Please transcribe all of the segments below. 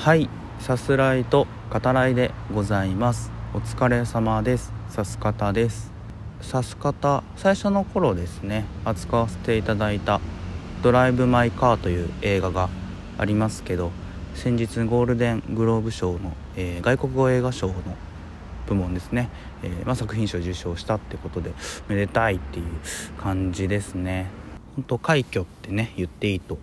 はいさすらいと語らいでございます。お疲れ様です。さす方です。さす方最初の頃ですね扱わせていただいたドライブ・マイ・カーという映画がありますけど先日ゴールデングローブ賞の、えー、外国語映画賞の部門ですね、えー、まあ、作品賞受賞したってことでめでたいっていう感じですね。本当快挙ってね言っていいと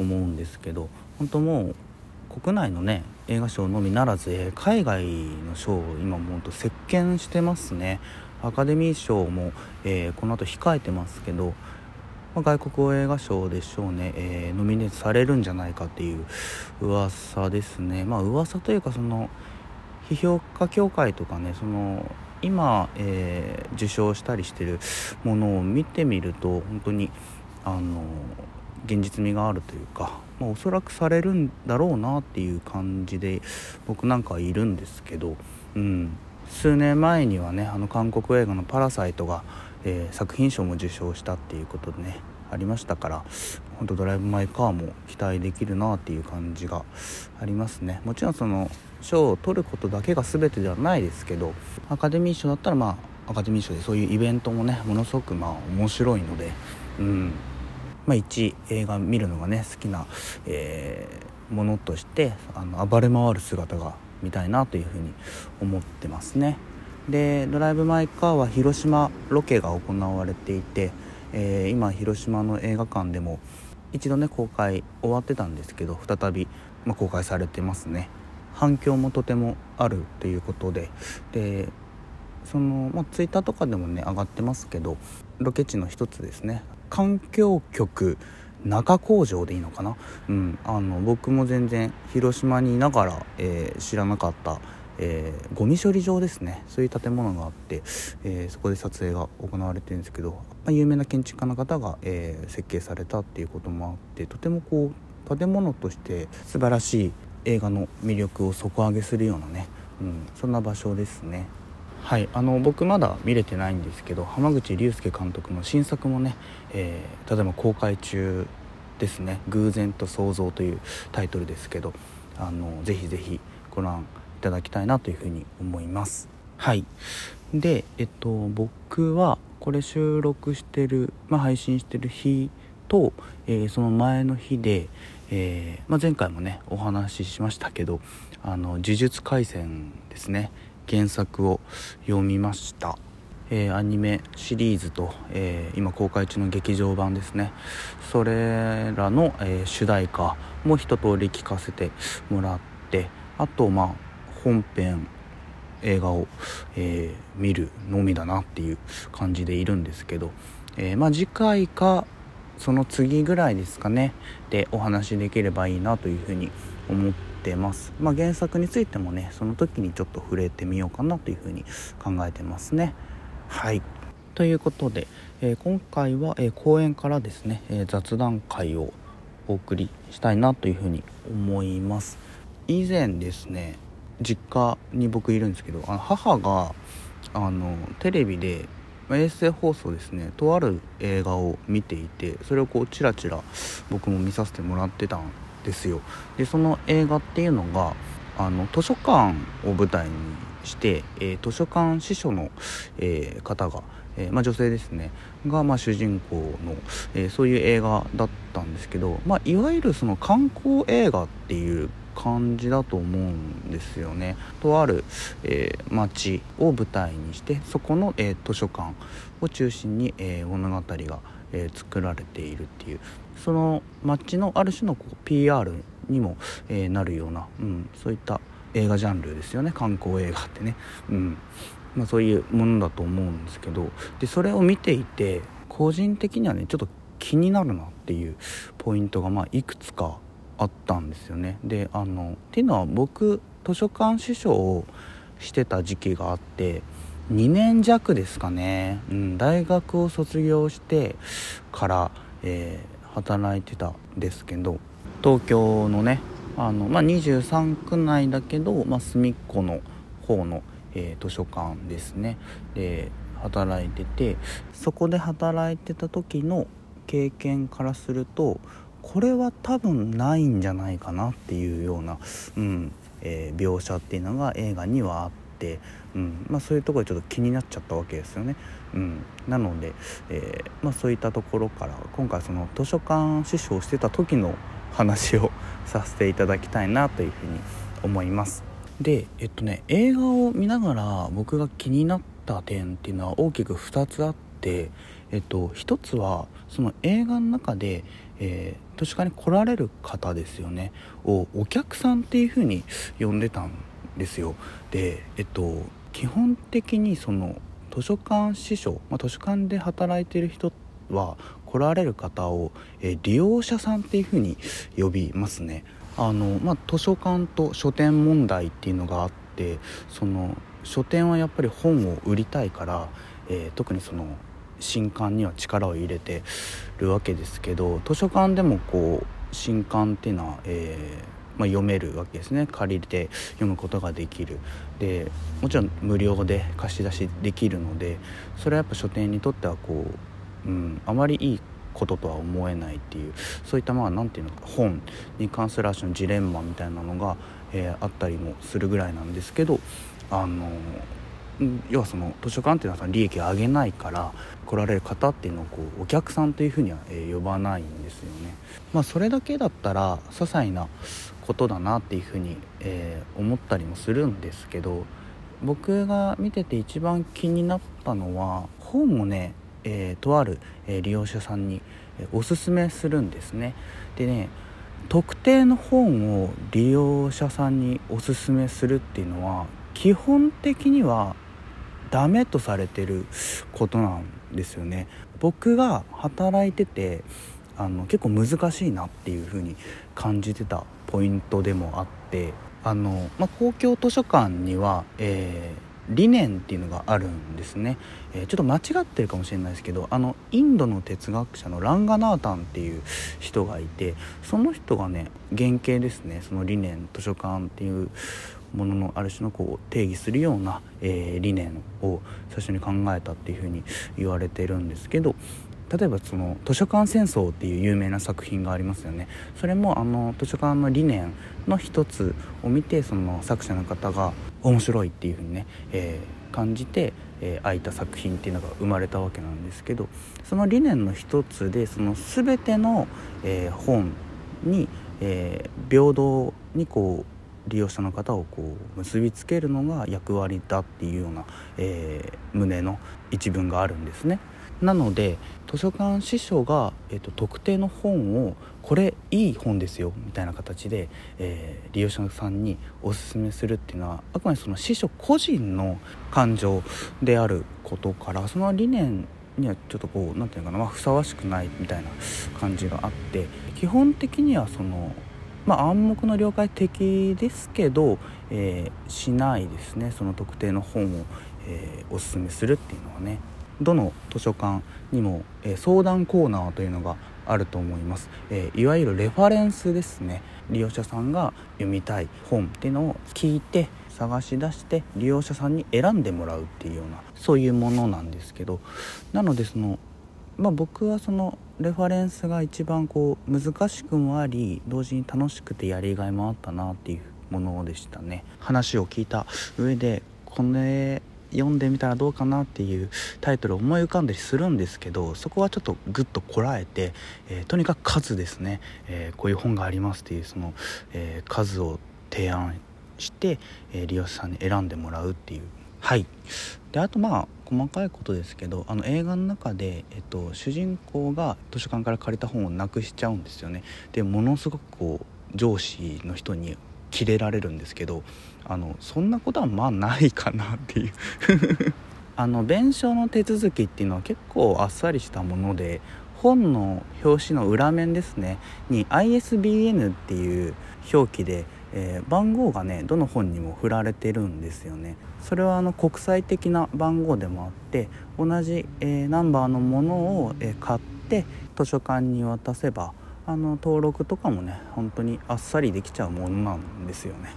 思うんですけど本当もう国内のね映画賞のみならず海外の賞を今もうと席巻してますね。アカデミー賞も、えー、この後控えてますけど、まあ、外国映画賞でしょうね、えー、ノミネートされるんじゃないかっていう噂ですね。まあ噂というかその批評家協会とかねその今、えー、受賞したりしてるものを見てみると本当にあの現実味があるというか、まあ、おそらくされるんだろうなっていう感じで僕なんかいるんですけど、うん、数年前にはねあの韓国映画の「パラサイトが」えー、作品賞も受賞したっていうことでねありましたから本当ドライブ・マイ・カーも期待できるなっていう感じがありますね。もちろんその賞を取ることだけが全てではないですけどアカデミー賞だったらまあアカデミー賞でそういうイベントもねものすごくまあ面白いのでうん。まあ、一映画見るのがね好きな、えー、ものとしてあの暴れ回る姿が見たいなというふうに思ってますね。で「ドライブ・マイ・カー」は広島ロケが行われていて、えー、今広島の映画館でも一度ね公開終わってたんですけど再び、まあ、公開されてますね。反響もとてもあるということで。でその、まあ、ツイッターとかでもね上がってますけどロケ地の一つですね。環境局中工場でいいのかな、うん、あの僕も全然広島にいながら、えー、知らなかった、えー、ゴミ処理場ですねそういう建物があって、えー、そこで撮影が行われてるんですけど、ま、有名な建築家の方が、え設計されたっていうこともあってとてもこう建物として素晴らしい映画の魅力を底上げするようなね、うん、そんな場所ですね。はいあの僕まだ見れてないんですけど濱口竜介監督の新作もね、えー、例えば公開中ですね「偶然と想像」というタイトルですけどあのぜひぜひご覧いただきたいなというふうに思います。はい。でえっと僕はこれ収録してる、まあ、配信してる日と、えー、その前の日で、えー、まあ、前回もねお話ししましたけどあの呪術廻戦ですね。原作を読みました、えー、アニメシリーズと、えー、今公開中の劇場版ですね。それらの、えー、主題歌も一通り聴かせてもらってあとまあ本編映画を、え見るのみだなっていう感じでいるんですけど、えまあ、次回かその次ぐらいですかね。でお話しできればいいなというふうに思っててます、まあ、原作についてもねその時にちょっと触れてみようかなというふうに考えてますね。はい。ということで、えー、今回は、えー、公演からですね、えー、雑談会をお送りしたいなというふうに思います。以前ですね実家に僕いるんですけどあの母があのテレビで衛星放送ですねとある映画を見ていてそれをこうチラチラ僕も見させてもらってたんですよ。でその映画っていうのがあの図書館を舞台にして、えー、図書館司書の、えー、方が、えー、まあ、女性ですね。が、まあ、主人公の、えそういう映画だったんですけど、まあ、いわゆるその観光映画っていう感じだと思うんですよね。とある、えー、町を舞台にしてそこの、え、図書館を中心に、え、物語が、え作られているっていう。その街のある種のこう PR にも、えなるような、うん、そういった映画ジャンルですよね。観光映画ってね、うん。まあ、そういうものだと思うんですけど。でそれを見ていて個人的にはねちょっと気になるなっていうポイントがまあいくつかあったんですよね。であのっていうのは僕図書館司書をしてた時期があって2年弱ですかね、うん、大学を卒業してから、えー、働いてたんですけど東京のねあの、まあ、23区内だけど、まあ、隅っこの方の、えー、図書館ですね。で働いててそこで働いてた時の経験からするとこれは多分ないんじゃないかなっていうような、うんえー、描写っていうのが映画にはあって、うんまあ、そういうところでちょっと気になっちゃったわけですよね。うん、なので、えー、まあ、そういったところから今回その図書館師匠をしてた時の話を させていただきたいなというふうに思います。でえっとね映画を見ながら僕が気になった点っていうのは大きく2つあって、えっと、1つはその映画の中で、えー、図書館に来られる方ですよねをお客さんっていう風に呼んでたんですよ。でえっと基本的にその図書館司書、まあ、図書館で働いてる人は来られる方を、えー、利用者さんっていう風に呼びますね。あの、まあ、図書館と書店問題っていうのがあってその書店はやっぱり本を売りたいから、えー、特にその新刊には力を入れてるわけですけど図書館でもこう新刊っていうのは、えー、まあ、読めるわけですね借りて読むことができるでもちろん無料で貸し出しできるのでそれはやっぱ書店にとってはこう、うん、あまりいいこととは思えないっていうそういったまあ何て言うのか本に関する種のジレンマみたいなのが、えー、あったりもするぐらいなんですけどあの要はその図書館っていうのは利益を上げないから来られる方っていうのをこうお客さんというふうには、呼ばないんですよね。まあ、それだけだったら些細なことだなっていうふうに、えー、思ったりもするんですけど僕が見てて一番気になったのは本をね、えー、とある、え利用者さんに、えおすすめするんですね。でね特定の本を利用者さんにおすすめするっていうのは基本的にはダメとされてることなんですよね僕が働いててあの結構難しいなっていう風に感じてたポイントでもあってあの、まあ、公共図書館には、えー理念っていうのがあるんですね、えー、ちょっと間違ってるかもしれないですけどあのインドの哲学者のランガナータンっていう人がいてその人がね原型ですねその理念図書館っていうもののある種のこう定義するような、えー、理念を最初に考えたっていうふうに言われてるんですけど例えばその図書館戦争っていう有名な作品がありますよねそれもあの図書館の理念の一つを見てその作者の方が面白いっていうふうにね、えー、感じて、えー、開いた作品っていうのが生まれたわけなんですけどその理念の一つでその全ての、えー、本に、えー、平等にこう利用者の方をこう結びつけるのが役割だっていうような、えー、旨の一文があるんですね。なので図書館司書が、えーと、特定の本をこれいい本ですよみたいな形で、えー、利用者さんにおすすめするっていうのはあくまでその司書個人の感情であることからその理念にはちょっとこう何て言うのかな、まあ、ふさわしくないみたいな感じがあって基本的にはそのまあ、暗黙の了解的ですけど、えー、しないですねその特定の本を、えー、おすすめするっていうのはね。どの図書館にも、えー、相談コーナーというのがあると思います、えいわゆるレファレンスですね。利用者さんが読みたい本っていうのを聞いて探し出して利用者さんに選んでもらうっていうようなそういうものなんですけど。なのでそのまあ、僕はそのレファレンスが一番こう難しくもあり同時に楽しくてやりがいもあったなっていうものでしたね。話を聞いた上でこれ読んでみたらどうかなっていうタイトルを思い浮かんだりするんですけどそこはちょっとグッとこらえて、えー、とにかく数ですね、えー、こういう本がありますっていうその、えー、数を提案して、え利用者さんに選んでもらうっていう。はい。であとまあ細かいことですけどあの映画の中で、えっと、主人公が図書館から借りた本をなくしちゃうんですよね。でものすごくこう上司の人にキレられるんですけどあのそんなことはまあないかなっていう。あの弁償の手続きっていうのは結構あっさりしたもので本の表紙の裏面ですねに ISBN っていう表記でえー、番号がねどの本にも振られてるんですよね。それはあの国際的な番号でもあって同じ、えー、ナンバーのものを、えー、買って図書館に渡せばあの登録とかもね本当にあっさりできちゃうものなんですよね。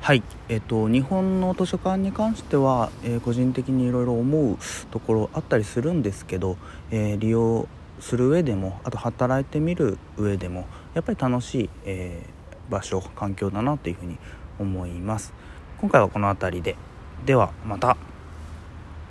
はい。えっ、と日本の図書館に関しては、え個人的にいろいろ思うところあったりするんですけど、え利用する上でもあと働いてみる上でも、やっぱり楽しい、えー、場所環境だなというふうに思います。今回はこの辺りで。ではまた。